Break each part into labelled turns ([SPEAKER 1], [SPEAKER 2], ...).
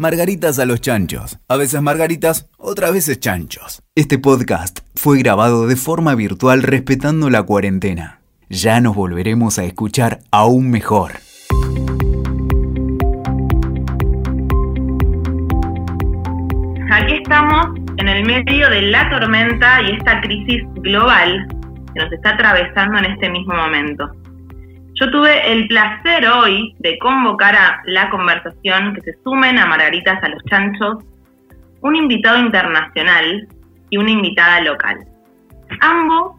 [SPEAKER 1] Margaritas a los chanchos. A veces margaritas, otras veces chanchos. Este podcast fue grabado de forma virtual respetando la cuarentena. Ya nos volveremos a escuchar aún mejor.
[SPEAKER 2] Aquí estamos en el medio de la tormenta y esta crisis global que nos está atravesando en este mismo momento. Yo tuve el placer hoy de convocar a la conversación que se sumen a Margaritas a los Chanchos un invitado internacional y una invitada local. Ambos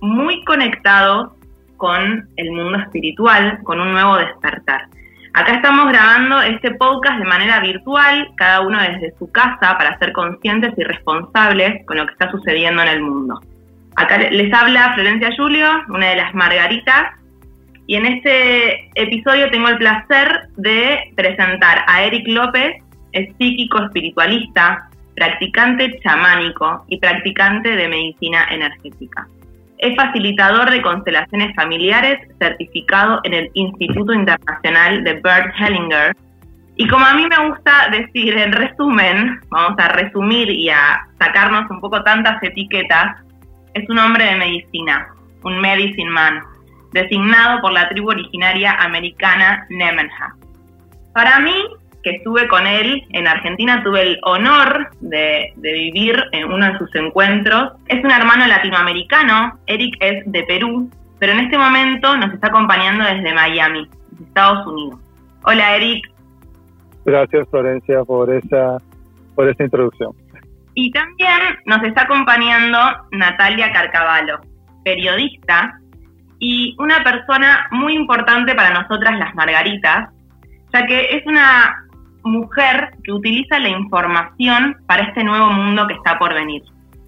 [SPEAKER 2] muy conectados con el mundo espiritual, con un nuevo despertar. Acá estamos grabando este podcast de manera virtual, cada uno desde su casa, para ser conscientes y responsables con lo que está sucediendo en el mundo. Acá les habla Florencia Julio, una de las Margaritas, y en este episodio tengo el placer de presentar a Eric López, es psíquico espiritualista, practicante chamánico y practicante de medicina energética. Es facilitador de constelaciones familiares certificado en el Instituto Internacional de Bert Hellinger. Y como a mí me gusta decir en resumen, vamos a resumir y a sacarnos un poco tantas etiquetas, es un hombre de medicina, un medicine man, designado por la tribu originaria americana Nemenha. Para mí, que estuve con él en Argentina, tuve el honor de, vivir en uno de sus encuentros. Es un hermano latinoamericano, Eric es de Perú, pero en este momento nos está acompañando desde Miami, Estados Unidos. Hola Eric.
[SPEAKER 3] Gracias Florencia por esa, por esa introducción.
[SPEAKER 2] Y también nos está acompañando Natalia Carcavalo, periodista y una persona muy importante para nosotras las Margaritas, ya que es una mujer que utiliza la información para este nuevo mundo que está por venir.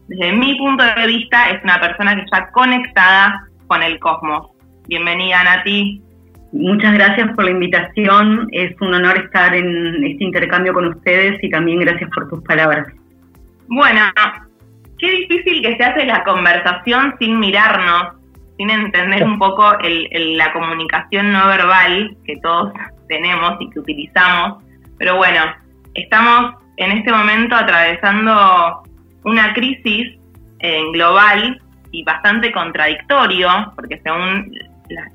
[SPEAKER 2] Desde mi punto de vista es una persona que está conectada con el cosmos. Bienvenida Nati.
[SPEAKER 4] Muchas gracias por la invitación, es un honor estar en este intercambio con ustedes y también gracias por tus palabras.
[SPEAKER 2] Bueno, qué difícil que se hace la conversación sin mirarnos, sin entender un poco la comunicación no verbal que todos tenemos y que utilizamos. Pero bueno, estamos en este momento atravesando una crisis eh, global y bastante contradictorio, porque según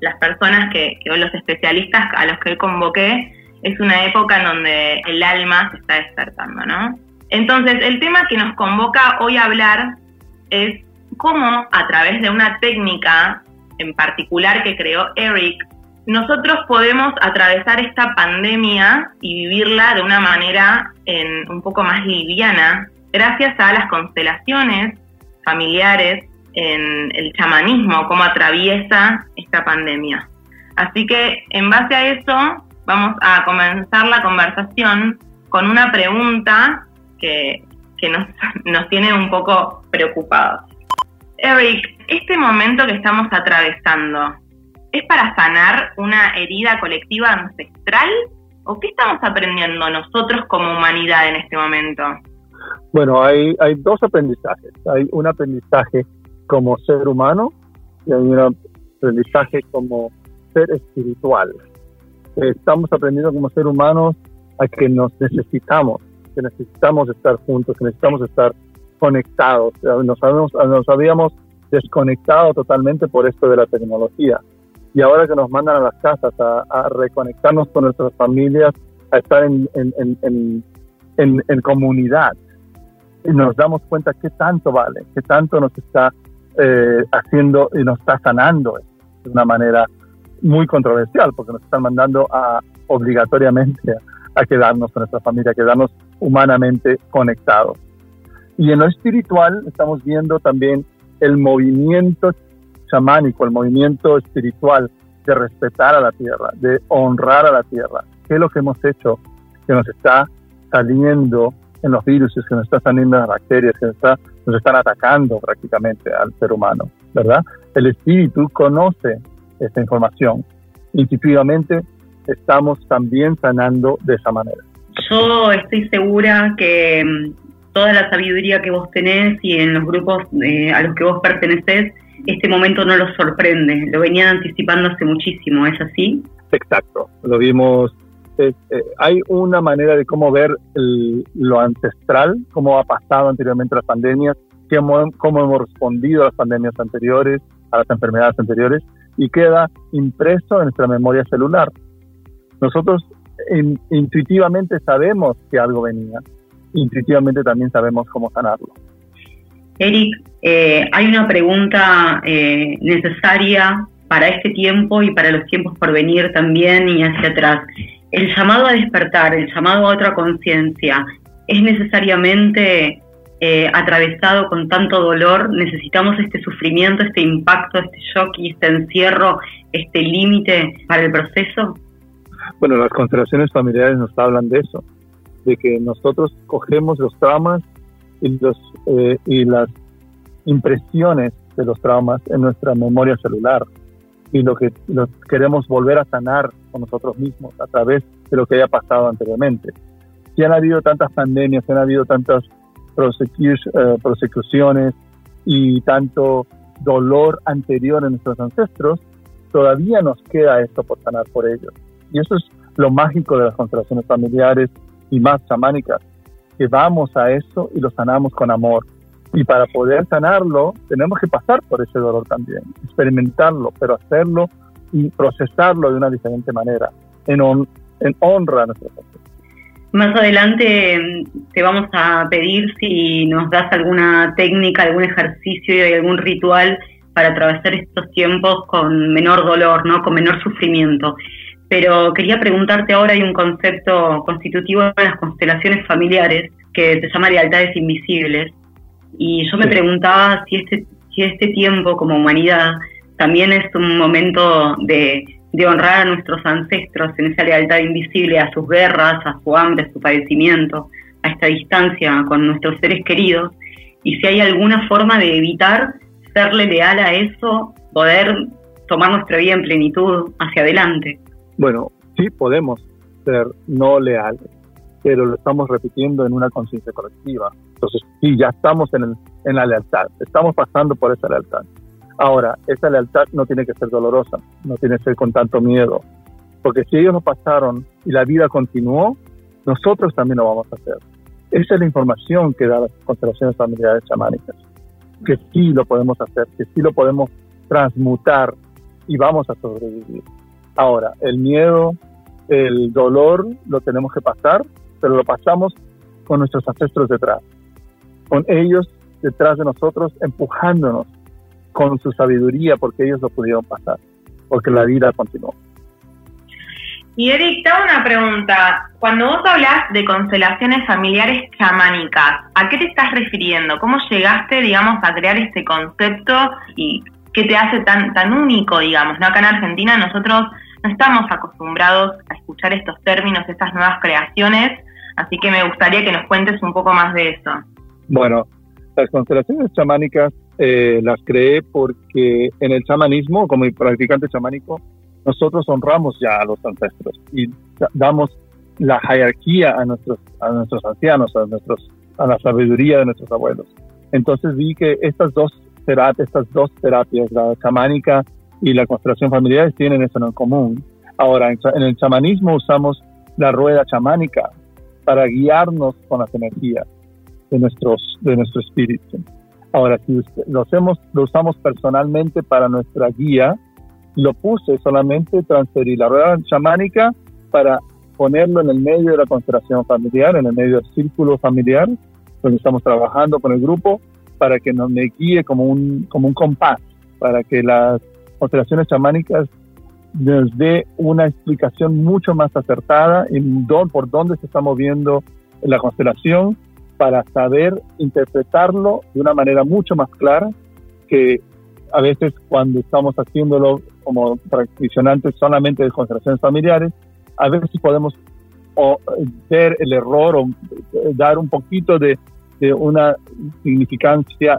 [SPEAKER 2] las personas que, que los especialistas a los que convoqué, es una época en donde el alma se está despertando, ¿no? Entonces, el tema que nos convoca hoy a hablar es cómo a través de una técnica en particular que creó Eric, nosotros podemos atravesar esta pandemia y vivirla de una manera un poco más liviana, gracias a las constelaciones familiares, en el chamanismo, cómo atraviesa esta pandemia. Así que en base a eso vamos a comenzar la conversación con una pregunta que, que nos, nos tiene un poco preocupados. Eric, este momento que estamos atravesando, ¿es para sanar una herida colectiva ancestral? ¿O qué estamos aprendiendo nosotros como humanidad en este momento?
[SPEAKER 3] Bueno, hay, hay dos aprendizajes. Hay un aprendizaje como ser humano y hay un aprendizaje como ser espiritual. Estamos aprendiendo como ser humanos a que nos necesitamos, que necesitamos estar juntos, que necesitamos estar conectados. Nos habíamos, nos habíamos desconectado totalmente por esto de la tecnología. Y ahora que nos mandan a las casas a, reconectarnos con nuestras familias, a estar en, en, en, en, comunidad, nos damos cuenta qué tanto vale, qué tanto nos está eh, haciendo y nos está sanando de una manera muy controversial, porque nos están mandando a, obligatoriamente a quedarnos con nuestra familia, a quedarnos humanamente conectados. Y en lo espiritual estamos viendo también el movimiento chamánico, el movimiento espiritual de respetar a la tierra, de honrar a la tierra. ¿Qué es lo que hemos hecho que nos está saliendo en los virus, que nos está saliendo en las bacterias, que nos, está, nos están atacando prácticamente al ser humano, ¿verdad? El espíritu conoce esta información. Intuitivamente estamos también sanando de esa manera.
[SPEAKER 4] Yo estoy segura que mm, toda la sabiduría que vos tenés y en los grupos eh, a los que vos pertenecés, este momento no los sorprende, lo venían anticipando hace muchísimo, ¿es así?
[SPEAKER 3] Exacto, lo vimos eh, hay una manera de cómo ver lo ancestral, cómo ha pasado anteriormente las pandemias, cómo hemos respondido a las pandemias anteriores, a las enfermedades anteriores, y queda impreso en nuestra memoria celular. Nosotros intuitivamente sabemos que algo venía, intuitivamente también sabemos cómo sanarlo.
[SPEAKER 4] Eric, eh, hay una pregunta eh, necesaria para este tiempo y para los tiempos por venir también y hacia atrás. El llamado a despertar, el llamado a otra conciencia, ¿es necesariamente eh, atravesado con tanto dolor? ¿Necesitamos este sufrimiento, este impacto, este shock y este encierro, este límite para el proceso?
[SPEAKER 3] Bueno, las constelaciones familiares nos hablan de eso, de que nosotros cogemos los traumas y, los, eh, y las impresiones de los traumas en nuestra memoria celular y lo que queremos volver a sanar con nosotros mismos a través de lo que haya pasado anteriormente. Si han habido tantas pandemias, si han habido tantas eh, prosecuciones y tanto dolor anterior en nuestros ancestros, todavía nos queda esto por sanar por ellos. Y eso es lo mágico de las constelaciones familiares y más chamánicas, que vamos a eso y lo sanamos con amor. Y para poder sanarlo, tenemos que pasar por ese dolor también, experimentarlo, pero hacerlo y procesarlo de una diferente manera, en, en honra a nuestro
[SPEAKER 4] Más adelante mm, te vamos a pedir si nos das alguna técnica, algún ejercicio y algún ritual para atravesar estos tiempos con menor dolor, ¿no? con menor sufrimiento. Pero quería preguntarte ahora, hay un concepto constitutivo en las constelaciones familiares que se llama lealtades invisibles. Y yo me preguntaba si este, si este tiempo como humanidad también es un momento de, de honrar a nuestros ancestros en esa lealtad invisible a sus guerras, a su hambre, a su padecimiento, a esta distancia con nuestros seres queridos, y si hay alguna forma de evitar serle leal a eso, poder tomar nuestra vida en plenitud hacia adelante.
[SPEAKER 3] Bueno, sí podemos ser no leales, pero lo estamos repitiendo en una conciencia colectiva. Entonces, sí, ya estamos en, en la lealtad, estamos pasando por esa lealtad. Ahora, esa lealtad no tiene que ser dolorosa, no tiene que ser con tanto miedo, porque si ellos no pasaron y la vida continuó, nosotros también lo vamos a hacer. Esa es la información que da las constelaciones familiares chamánicas, que sí lo podemos hacer, que sí lo podemos transmutar y vamos a sobrevivir. Ahora, el miedo, el dolor lo tenemos que pasar, pero lo pasamos con nuestros ancestros detrás, con ellos detrás de nosotros, empujándonos con su sabiduría, porque ellos lo pudieron pasar, porque la vida continuó.
[SPEAKER 2] Y Eric, te hago una pregunta. Cuando vos hablas de constelaciones familiares chamánicas, ¿a qué te estás refiriendo? ¿Cómo llegaste, digamos, a crear este concepto y qué te hace tan, tan único, digamos? ¿no? Acá en Argentina nosotros no estamos acostumbrados a escuchar estos términos, estas nuevas creaciones, así que me gustaría que nos cuentes un poco más de eso.
[SPEAKER 3] Bueno, las constelaciones chamánicas eh, las creé porque en el chamanismo, como practicante chamánico, nosotros honramos ya a los ancestros y damos la jerarquía a nuestros, a nuestros ancianos, a, nuestros, a la sabiduría de nuestros abuelos. Entonces vi que estas dos estas dos terapias, la chamánica y la constelación familiar tienen eso en común. Ahora, en el chamanismo usamos la rueda chamánica para guiarnos con las energías de, nuestros, de nuestro espíritu. Ahora, si lo, hacemos, lo usamos personalmente para nuestra guía, lo puse solamente transferir la rueda chamánica para ponerlo en el medio de la constelación familiar, en el medio del círculo familiar, donde estamos trabajando con el grupo, para que nos me guíe como un, como un compás, para que las constelaciones chamánicas nos dé una explicación mucho más acertada en por dónde se está moviendo la constelación para saber interpretarlo de una manera mucho más clara que a veces cuando estamos haciéndolo como practicantes solamente de constelaciones familiares, a veces podemos ver el error o eh, dar un poquito de, de una significancia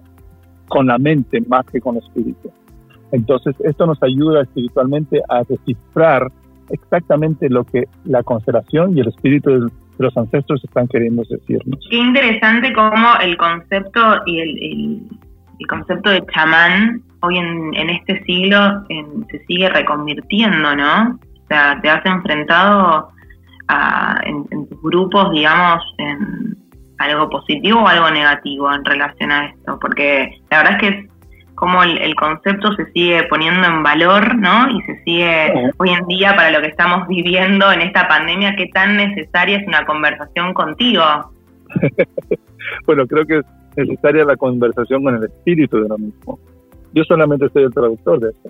[SPEAKER 3] con la mente más que con el espíritu. Entonces, esto nos ayuda espiritualmente a descifrar exactamente lo que la constelación y el espíritu de los ancestros están queriendo decirnos.
[SPEAKER 2] Qué interesante cómo el concepto y el, concepto de chamán hoy en, este siglo se sigue reconvirtiendo, ¿no? O sea, te has enfrentado en, tus grupos, digamos, en algo positivo o algo negativo en relación a esto? Porque la verdad es que es como el, concepto se sigue poniendo en valor, ¿no? Y se sigue hoy en día para lo que estamos viviendo en esta pandemia, qué tan necesaria es una conversación contigo.
[SPEAKER 3] bueno, creo que es necesaria la conversación con el espíritu de lo mismo. Yo solamente soy el traductor de esto.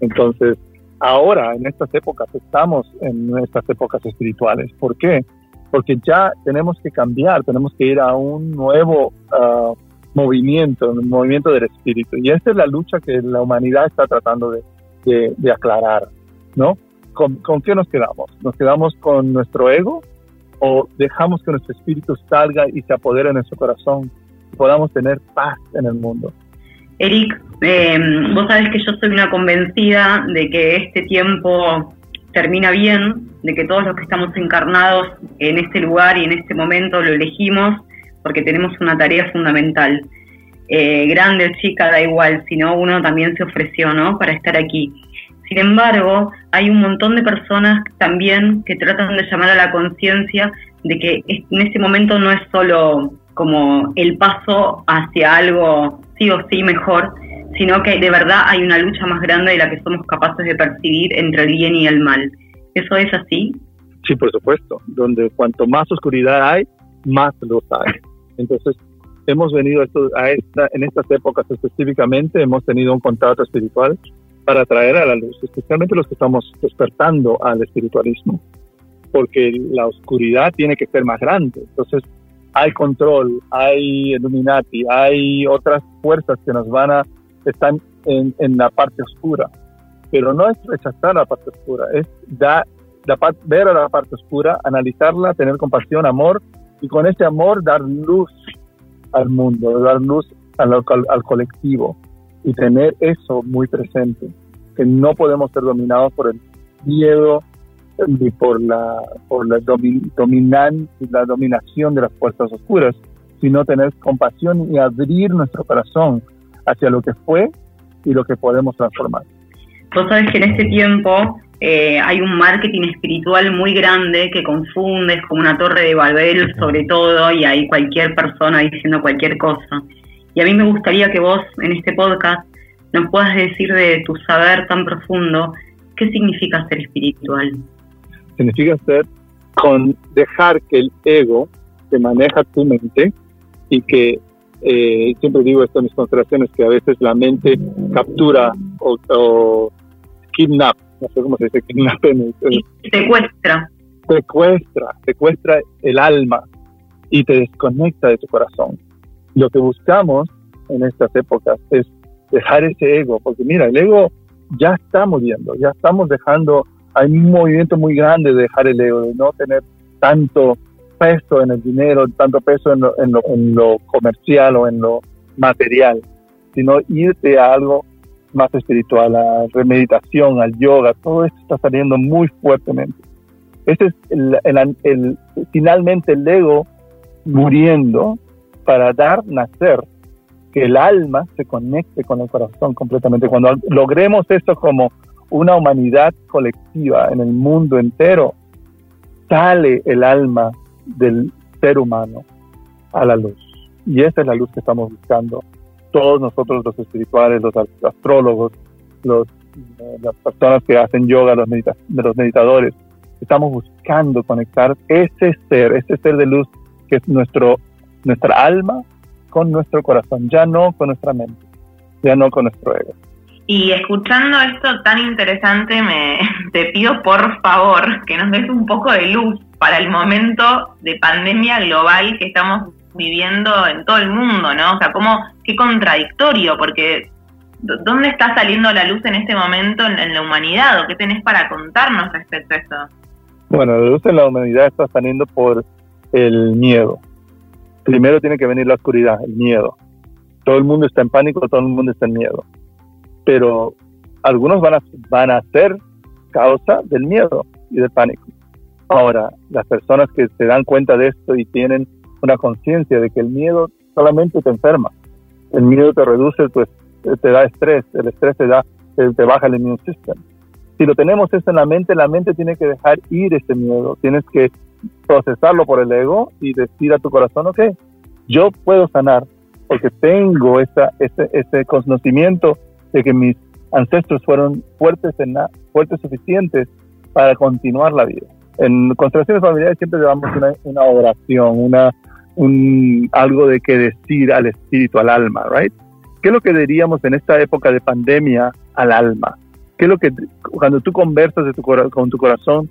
[SPEAKER 3] Entonces, ahora, en estas épocas, estamos en estas épocas espirituales. ¿Por qué? Porque ya tenemos que cambiar, tenemos que ir a un nuevo uh, movimiento, un movimiento del espíritu. Y esta es la lucha que la humanidad está tratando de, de, aclarar, ¿no? ¿Con, ¿Con qué nos quedamos? ¿Nos quedamos con nuestro ego o dejamos que nuestro espíritu salga y se apodere en nuestro corazón y podamos tener paz en el mundo?
[SPEAKER 4] Eric, eh, vos sabés que yo soy una convencida de que este tiempo termina bien, de que todos los que estamos encarnados en este lugar y en este momento lo elegimos porque tenemos una tarea fundamental. Eh, grande chica, da igual, sino uno también se ofreció, ¿no? Para estar aquí. Sin embargo, hay un montón de personas también que tratan de llamar a la conciencia de que en este momento no es solo como el paso hacia algo sí o sí mejor, sino que de verdad hay una lucha más grande de la que somos capaces de percibir entre el bien y el mal. ¿Eso es así?
[SPEAKER 3] Sí, por supuesto. Donde cuanto más oscuridad hay, más luz hay. Entonces, hemos venido a, esta, en estas épocas específicamente, hemos tenido un contrato espiritual para traer a la luz, especialmente los que estamos despertando al espiritualismo, porque la oscuridad tiene que ser más grande. Entonces, hay control, hay Illuminati, hay otras fuerzas que nos van a, están en, la parte oscura. Pero no es rechazar la parte oscura, es da, ver a la parte oscura, analizarla, tener compasión, amor, y con ese amor dar luz al mundo, dar luz al, al, colectivo y tener eso muy presente, que no podemos ser dominados por el miedo ni por la, por la, dominan, la dominación de las fuerzas oscuras, sino tener compasión y abrir nuestro corazón hacia lo que fue y lo que podemos transformar.
[SPEAKER 4] Vos sabes que en este tiempo eh, hay un marketing espiritual muy grande que confunde, es como una torre de Babel sobre todo, y hay cualquier persona diciendo cualquier cosa. Y a mí me gustaría que vos en este podcast nos puedas decir de tu saber tan profundo, ¿qué significa ser espiritual?
[SPEAKER 3] Significa ser con dejar que el ego te maneja tu mente y que eh, siempre digo esto en mis consideraciones que a veces la mente captura o, o kidnap no sé cómo se dice,
[SPEAKER 4] secuestra.
[SPEAKER 3] Secuestra, secuestra el alma y te desconecta de tu corazón. Lo que buscamos en estas épocas es dejar ese ego, porque mira, el ego ya está muriendo, ya estamos dejando, hay un movimiento muy grande de dejar el ego, de no tener tanto peso en el dinero, tanto peso en lo, en lo, en lo comercial o en lo material, sino irte a algo más espiritual, a la meditación, al yoga, todo esto está saliendo muy fuertemente. Ese es el, finalmente el ego muriendo para dar nacer, que el alma se conecte con el corazón completamente. Cuando logremos esto como una humanidad colectiva en el mundo entero, sale el alma del ser humano a la luz. Y esa es la luz que estamos buscando todos nosotros los espirituales, los astrólogos, los, eh, las personas que hacen yoga, los, los meditadores, estamos buscando conectar ese ser, ese ser de luz que es nuestro, nuestra alma con nuestro corazón, ya no con nuestra mente, ya no con nuestro ego.
[SPEAKER 2] Y escuchando esto tan interesante, me te pido por favor que nos des un poco de luz para el momento de pandemia global que estamos viviendo en todo el mundo, ¿no? O sea, como qué contradictorio, porque ¿dónde está saliendo la luz en este momento en, la humanidad? ¿O qué tenés para contarnos respecto a eso?
[SPEAKER 3] Bueno, la luz en la humanidad está saliendo por el miedo. Primero tiene que venir la oscuridad, el miedo. Todo el mundo está en pánico, todo el mundo está en miedo. Pero algunos van a, van a ser causa del miedo y del pánico. Ahora, las personas que se dan cuenta de esto y tienen una conciencia de que el miedo solamente te enferma. El miedo te reduce, pues te da estrés, el estrés te da, te, baja el immune system. Si lo tenemos eso en la mente, la mente tiene que dejar ir ese miedo. Tienes que procesarlo por el ego y decir a tu corazón, ok, yo puedo sanar porque tengo esa, ese, ese conocimiento de que mis ancestros fueron fuertes, en fuertes suficientes para continuar la vida. En constelaciones familiares siempre llevamos una, una oración, una, un, algo de que decir al espíritu, al alma, right? ¿Qué es lo que diríamos en esta época de pandemia al alma? ¿Qué es lo que cuando tú conversas de tu, con tu corazón,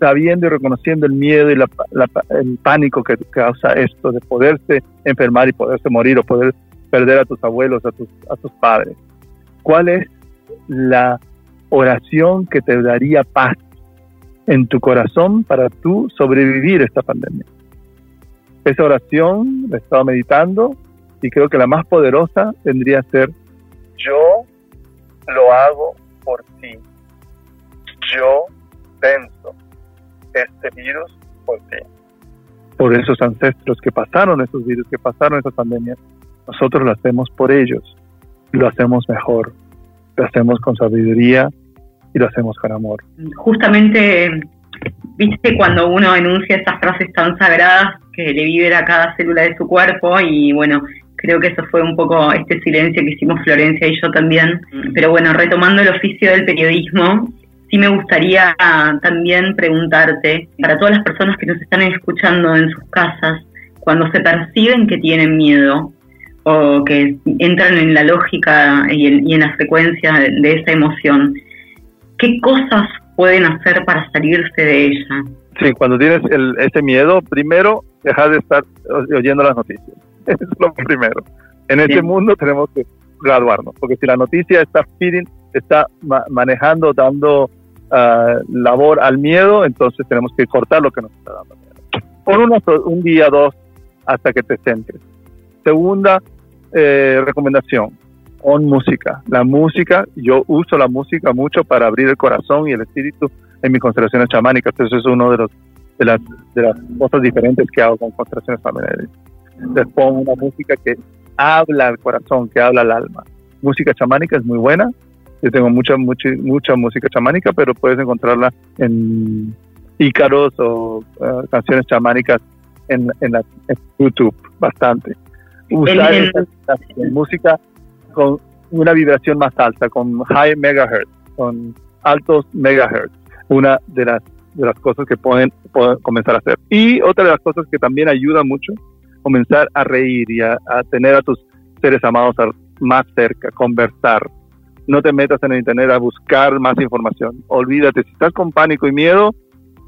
[SPEAKER 3] sabiendo y reconociendo el miedo y el pánico que causa esto de poderse enfermar y poderse morir o poder perder a tus abuelos, a tus, a tus padres? ¿Cuál es la oración que te daría paz en tu corazón para tú sobrevivir esta pandemia? Esa oración la he estado meditando y creo que la más poderosa tendría que ser yo lo hago por ti. Yo venzo este virus por ti. Por esos ancestros que pasaron esos virus, que pasaron esas pandemias, nosotros lo hacemos por ellos. Lo hacemos mejor. Lo hacemos con sabiduría y lo hacemos con amor.
[SPEAKER 4] Justamente, viste cuando uno enuncia esas frases tan sagradas que le vibra a cada célula de su cuerpo y bueno, creo que eso fue un poco este silencio que hicimos Florencia y yo también. Pero bueno, retomando el oficio del periodismo, sí me gustaría también preguntarte, para todas las personas que nos están escuchando en sus casas, cuando se perciben que tienen miedo o que entran en la lógica y en, la frecuencia de, esa emoción, ¿qué cosas pueden hacer para salirse de ella?
[SPEAKER 3] Sí, cuando tienes ese miedo, primero dejar de estar oyendo las noticias Eso es lo primero. En este mundo tenemos que graduarnos, porque si la noticia está feeding, está manejando, dando ah, labor al miedo, entonces tenemos que cortar lo que nos está dando miedo. Por unos, un día, dos, hasta que te centres. Segunda eh, recomendación, con música. La música, yo uso la música mucho para abrir el corazón y el espíritu en mis constelaciones chamánicas. Eso es uno de los de las, de las cosas diferentes que hago con constelaciones familiares les pongo una música que habla al corazón, que habla al alma. Música chamánica es muy buena. Yo tengo mucha, mucha, mucha música chamánica, pero puedes encontrarla en Ícaros o eh, canciones chamánicas en, en, YouTube, bastante. Usar música con una vibración más alta, con high megahertz, con altos megahertz, una de las, de las cosas que pueden, pueden comenzar a hacer. Y otra de las cosas que también ayuda mucho comenzar a reír y a, tener a tus seres amados más cerca, conversar. No te metas en el internet a buscar más información. Olvídate, si estás con pánico y miedo,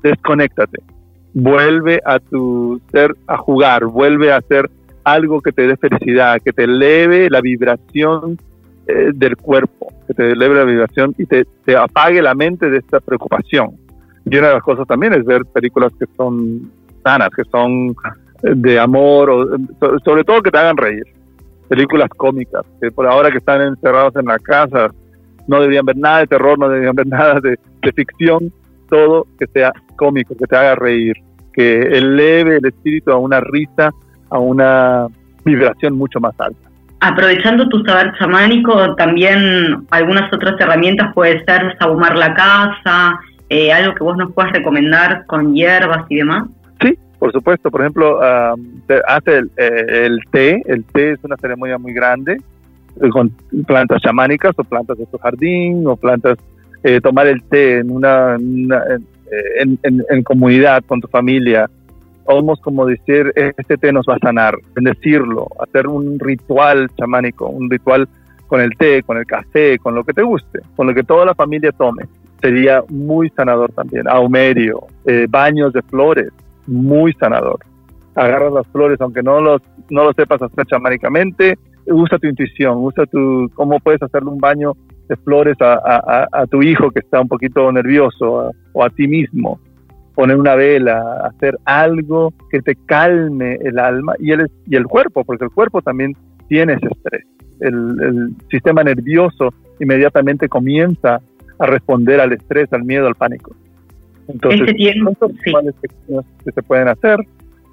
[SPEAKER 3] desconéctate. Vuelve a tu ser a jugar, vuelve a hacer algo que te dé felicidad, que te eleve la vibración eh, del cuerpo, que te eleve la vibración y te, apague la mente de esta preocupación. Y una de las cosas también es ver películas que son sanas, que son de amor, o, sobre todo que te hagan reír. Películas cómicas, que por ahora que están encerrados en la casa, no deberían ver nada de terror, no deberían ver nada de, ficción, todo que sea cómico, que te haga reír, que eleve el espíritu a una risa, a una vibración mucho más alta.
[SPEAKER 4] Aprovechando tu saber chamánico, también algunas otras herramientas puede ser sabumar la casa, eh, algo que vos nos puedas recomendar con hierbas y demás.
[SPEAKER 3] Por supuesto, por ejemplo, hace eh, el, té. El té es una ceremonia muy grande eh, con plantas chamánicas o plantas de tu jardín o plantas. Eh, tomar el té en una, en, comunidad con tu familia, vamos como decir, este té nos va a sanar, bendecirlo, hacer un ritual chamánico, un ritual con el té, con el café, con lo que te guste, con lo que toda la familia tome. Sería muy sanador también. Aumerio, baños de flores, muy sanador. Agarras las flores, aunque no, los, no lo sepas hacer chamánicamente, usa tu intuición, usa tu, cómo puedes hacerle un baño de flores a, a, tu hijo que está un poquito nervioso o a ti mismo. Poner una vela, hacer algo que te calme el alma y el, y el cuerpo, porque el cuerpo también tiene ese estrés. El, el sistema nervioso inmediatamente comienza a responder al estrés, al miedo, al pánico. Entonces, este tiempo, que se pueden hacer,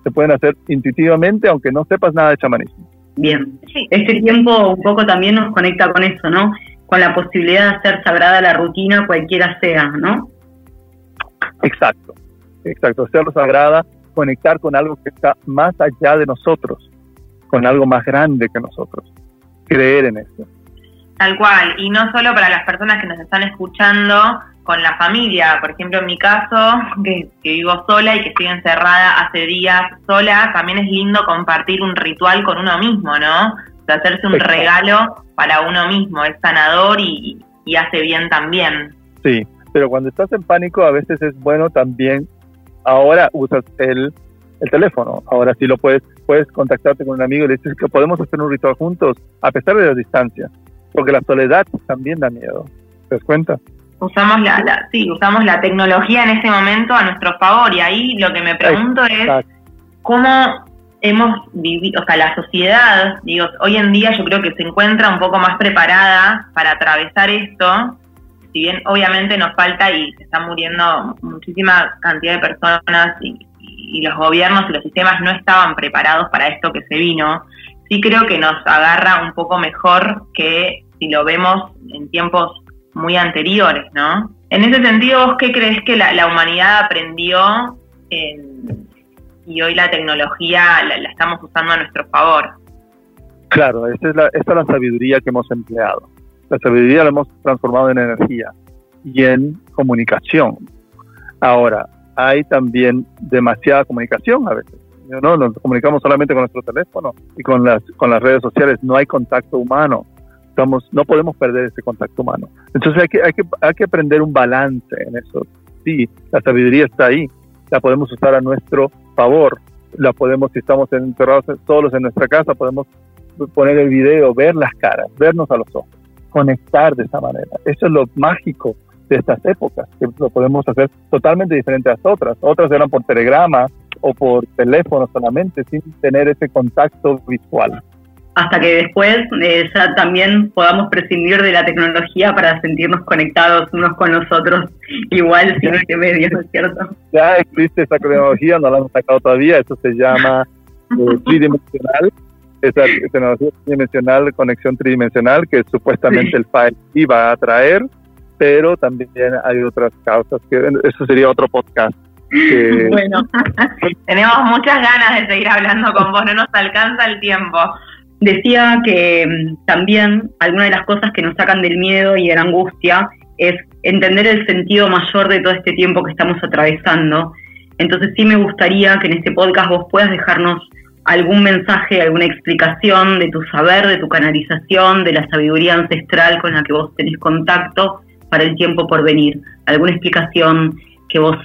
[SPEAKER 3] se pueden hacer intuitivamente, aunque no sepas nada de chamanismo.
[SPEAKER 4] Bien, este tiempo un poco también nos conecta con eso, ¿no? con la posibilidad de hacer sagrada la rutina cualquiera sea, ¿no?
[SPEAKER 3] Exacto, exacto, hacerlo sagrada, conectar con algo que está más allá de nosotros, con algo más grande que nosotros, creer en eso.
[SPEAKER 2] Tal cual, y no solo para las personas que nos están escuchando, con la familia, por ejemplo en mi caso, que, vivo sola y que estoy encerrada hace días sola, también es lindo compartir un ritual con uno mismo, ¿no? O hacerse un regalo para uno mismo, es sanador y, y hace bien también.
[SPEAKER 3] Sí, pero cuando estás en pánico a veces es bueno también, ahora usas el, el teléfono, ahora sí lo puedes, puedes contactarte con un amigo y le dices que podemos hacer un ritual juntos a pesar de la distancia, porque la soledad también da miedo, ¿te das cuenta?
[SPEAKER 2] Usamos la, sí, usamos la tecnología en ese momento a nuestro favor y ahí lo que me pregunto es cómo hemos vivido, o sea, la sociedad, digo, hoy en día yo creo que se encuentra un poco más preparada para atravesar esto, si bien obviamente nos falta y se están muriendo muchísima cantidad de personas y, los gobiernos y los sistemas no estaban preparados para esto que se vino, sí creo que nos agarra un poco mejor que si lo vemos en tiempos muy anteriores, ¿no? En ese sentido, ¿vos qué crees que la, humanidad aprendió y hoy la tecnología la, estamos usando a nuestro favor?
[SPEAKER 3] Claro, esta es, la, esta es la sabiduría que hemos empleado. La sabiduría la hemos transformado en energía y en comunicación. Ahora, hay también demasiada comunicación a veces. ¿no? Nos comunicamos solamente con nuestro teléfono y con las, con las redes sociales. No hay contacto humano. Estamos, no podemos perder ese contacto humano. Entonces hay que, hay, que, hay que aprender un balance en eso. Sí, la sabiduría está ahí. La podemos usar a nuestro favor. La podemos, si estamos encerrados solos en nuestra casa, podemos poner el video, ver las caras, vernos a los ojos conectar de esa manera. Eso es lo mágico de estas épocas, que lo podemos hacer totalmente diferente a las otras. Otras eran por telegrama o por teléfono solamente, sin tener ese contacto visual.
[SPEAKER 4] Hasta que después eh, ya también podamos prescindir de la tecnología para sentirnos conectados unos con los otros, igual sin este medio, ¿no es cierto?
[SPEAKER 3] Ya existe esa tecnología, no la hemos sacado todavía, eso se llama eh, tridimensional, esa tecnología tridimensional, conexión tridimensional, que supuestamente el file iba a traer, pero también hay otras causas, que eso sería otro podcast.
[SPEAKER 2] Bueno, tenemos muchas ganas de seguir hablando con vos, no nos alcanza el tiempo.
[SPEAKER 4] Decía que mm, también algunas de las cosas que nos sacan del miedo y de la angustia es entender el sentido mayor de todo este tiempo que estamos atravesando. Entonces sí me gustaría que en este podcast vos puedas dejarnos algún mensaje, alguna explicación de tu saber, de tu canalización, de la sabiduría ancestral con la que vos tenés contacto para el tiempo por venir. Alguna explicación que vos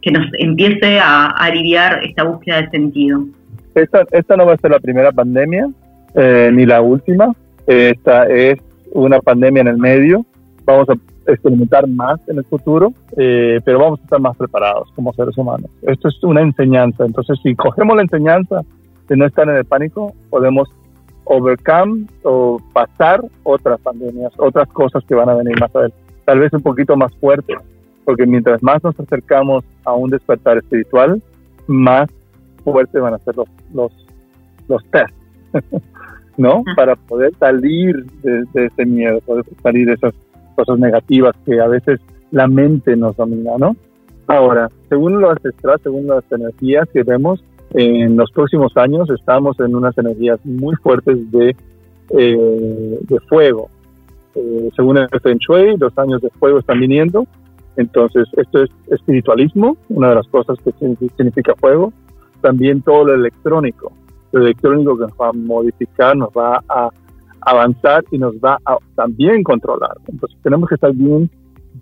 [SPEAKER 4] que nos empiece a, aliviar esta búsqueda de sentido.
[SPEAKER 3] Esta, esta no va a ser la primera pandemia, eh, ni la última. Esta es una pandemia en el medio. Vamos a experimentar más en el futuro, eh, pero vamos a estar más preparados como seres humanos. Esto es una enseñanza. Entonces, si cogemos la enseñanza, de no estar en el pánico, podemos overcome o pasar otras pandemias, otras cosas que van a venir más adelante, tal vez un poquito más fuertes, porque mientras más nos acercamos a un despertar espiritual, más fuertes van a ser los, los, los tests, ¿no? Para poder salir de, de, ese miedo, poder salir de esas cosas negativas que a veces la mente nos domina, ¿no? Ahora, según lo ancestral, según las energías que vemos, en los próximos años estamos en unas energías muy fuertes de, eh, de fuego. Eh, según el Feng Shui, los años de fuego están viniendo. Entonces, esto es espiritualismo, una de las cosas que significa fuego. También todo lo electrónico. Lo electrónico que nos va a modificar, nos va a avanzar y nos va a también controlar. Entonces, tenemos que estar bien,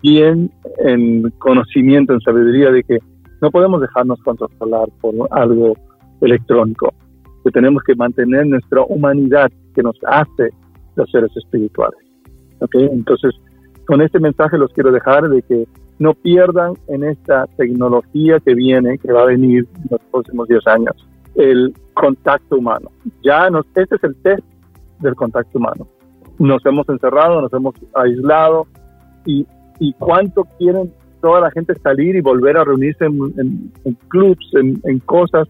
[SPEAKER 3] bien en conocimiento, en sabiduría de que no podemos dejarnos controlar por algo electrónico, que tenemos que mantener nuestra humanidad que nos hace los seres espirituales. ¿Okay? Entonces, con este mensaje los quiero dejar de que no pierdan en esta tecnología que viene, que va a venir en los próximos 10 años, el contacto humano. Ya nos, este es el test del contacto humano. Nos hemos encerrado, nos hemos aislado y, y cuánto quieren toda la gente salir y volver a reunirse en, clubs, en, cosas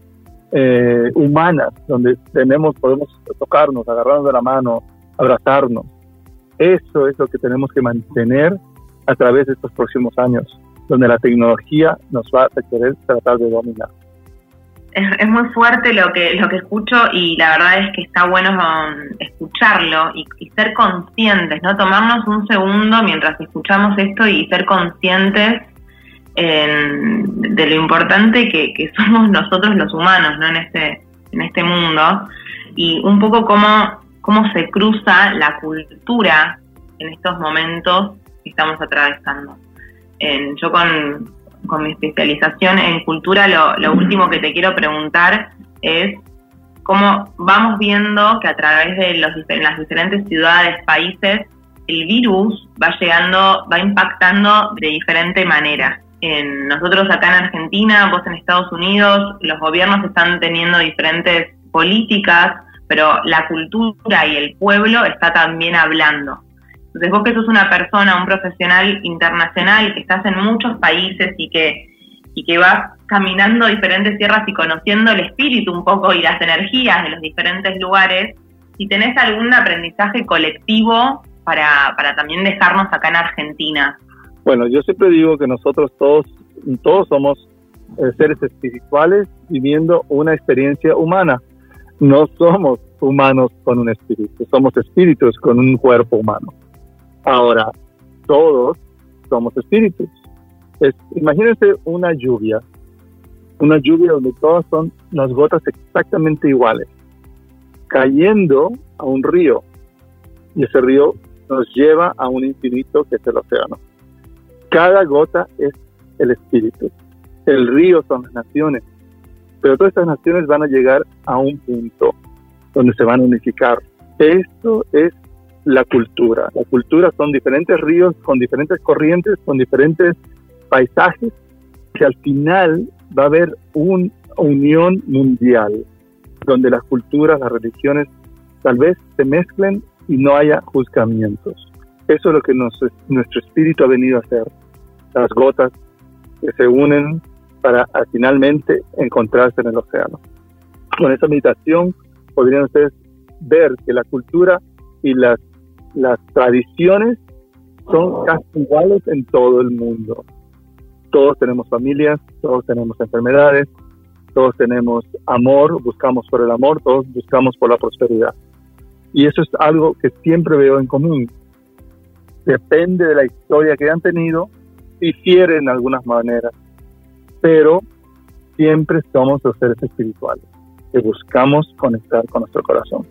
[SPEAKER 3] eh, humanas, donde tenemos, podemos tocarnos, agarrarnos de la mano, abrazarnos. Eso es lo que tenemos que mantener a través de estos próximos años, donde la tecnología nos va a querer tratar de dominar.
[SPEAKER 2] Es, muy fuerte lo que lo que escucho y la verdad es que está bueno um, escucharlo y, ser conscientes, ¿no? Tomarnos un segundo mientras escuchamos esto y ser conscientes de lo importante que, que, somos nosotros los humanos, ¿no? En este en este mundo y un poco cómo cómo se cruza la cultura en estos momentos que estamos atravesando. yo con, mi especialización en cultura, lo, último que te quiero preguntar es cómo vamos viendo que a través de los, las diferentes ciudades, países, el virus va llegando, va impactando de diferente manera. En, nosotros acá en Argentina, vos en Estados Unidos, los gobiernos están teniendo diferentes políticas pero la cultura y el pueblo está también hablando. Entonces vos que sos una persona, un profesional internacional, que estás en muchos países y que, y que vas caminando diferentes tierras y conociendo el espíritu un poco y las energías de los diferentes lugares, si tenés algún aprendizaje colectivo para, para también dejarnos acá en Argentina.
[SPEAKER 3] Bueno, yo siempre digo que nosotros todos, todos somos eh, seres espirituales viviendo una experiencia humana no somos humanos con un espíritu, somos espíritus con un cuerpo humano. Ahora, todos somos espíritus. imagínense una lluvia, una lluvia donde todas son las gotas exactamente iguales, cayendo a un río, y ese río nos lleva a un infinito que es el océano. Cada gota es el espíritu. El río son las naciones, pero todas estas naciones van a llegar a un punto donde se van a unificar. Esto es la cultura. La cultura son diferentes ríos con diferentes corrientes, con diferentes paisajes, que al final va a haber una unión mundial, donde las culturas, las religiones tal vez se mezclen y no haya juzgamientos. Eso es lo que nuestro espíritu ha venido a hacer. Las gotas que se unen para finalmente encontrarse en el océano. Con esa meditación podrían ustedes ver que la cultura y las, las tradiciones son casi iguales en todo el mundo. Todos tenemos familias, todos tenemos enfermedades, todos tenemos amor, buscamos por el amor, todos buscamos por la prosperidad. Y eso es algo que siempre veo en común. Depende de la historia que han tenido, difiere en algunas maneras, pero siempre somos los seres espirituales que buscamos conectar con nuestro corazón.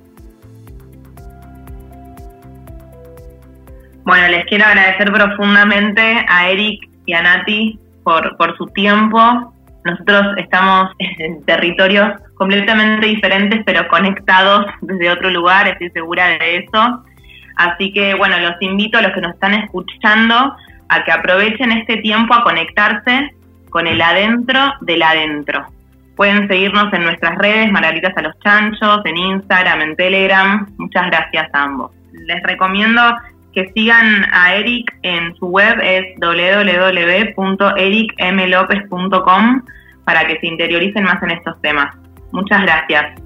[SPEAKER 2] Bueno, les quiero agradecer profundamente a Eric y a Nati por, por su tiempo. Nosotros estamos en territorios completamente diferentes, pero conectados desde otro lugar, estoy segura de eso. Así que, bueno, los invito a los que nos están escuchando a que aprovechen este tiempo a conectarse con el adentro del adentro. Pueden seguirnos en nuestras redes, Margaritas a los Chanchos, en Instagram, en Telegram. Muchas gracias a ambos. Les recomiendo que sigan a Eric en su web, es www.ericmlopez.com para que se interioricen más en estos temas. Muchas gracias.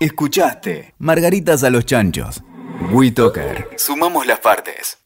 [SPEAKER 1] Escuchaste Margaritas a los Chanchos. WeToker. Sumamos las partes.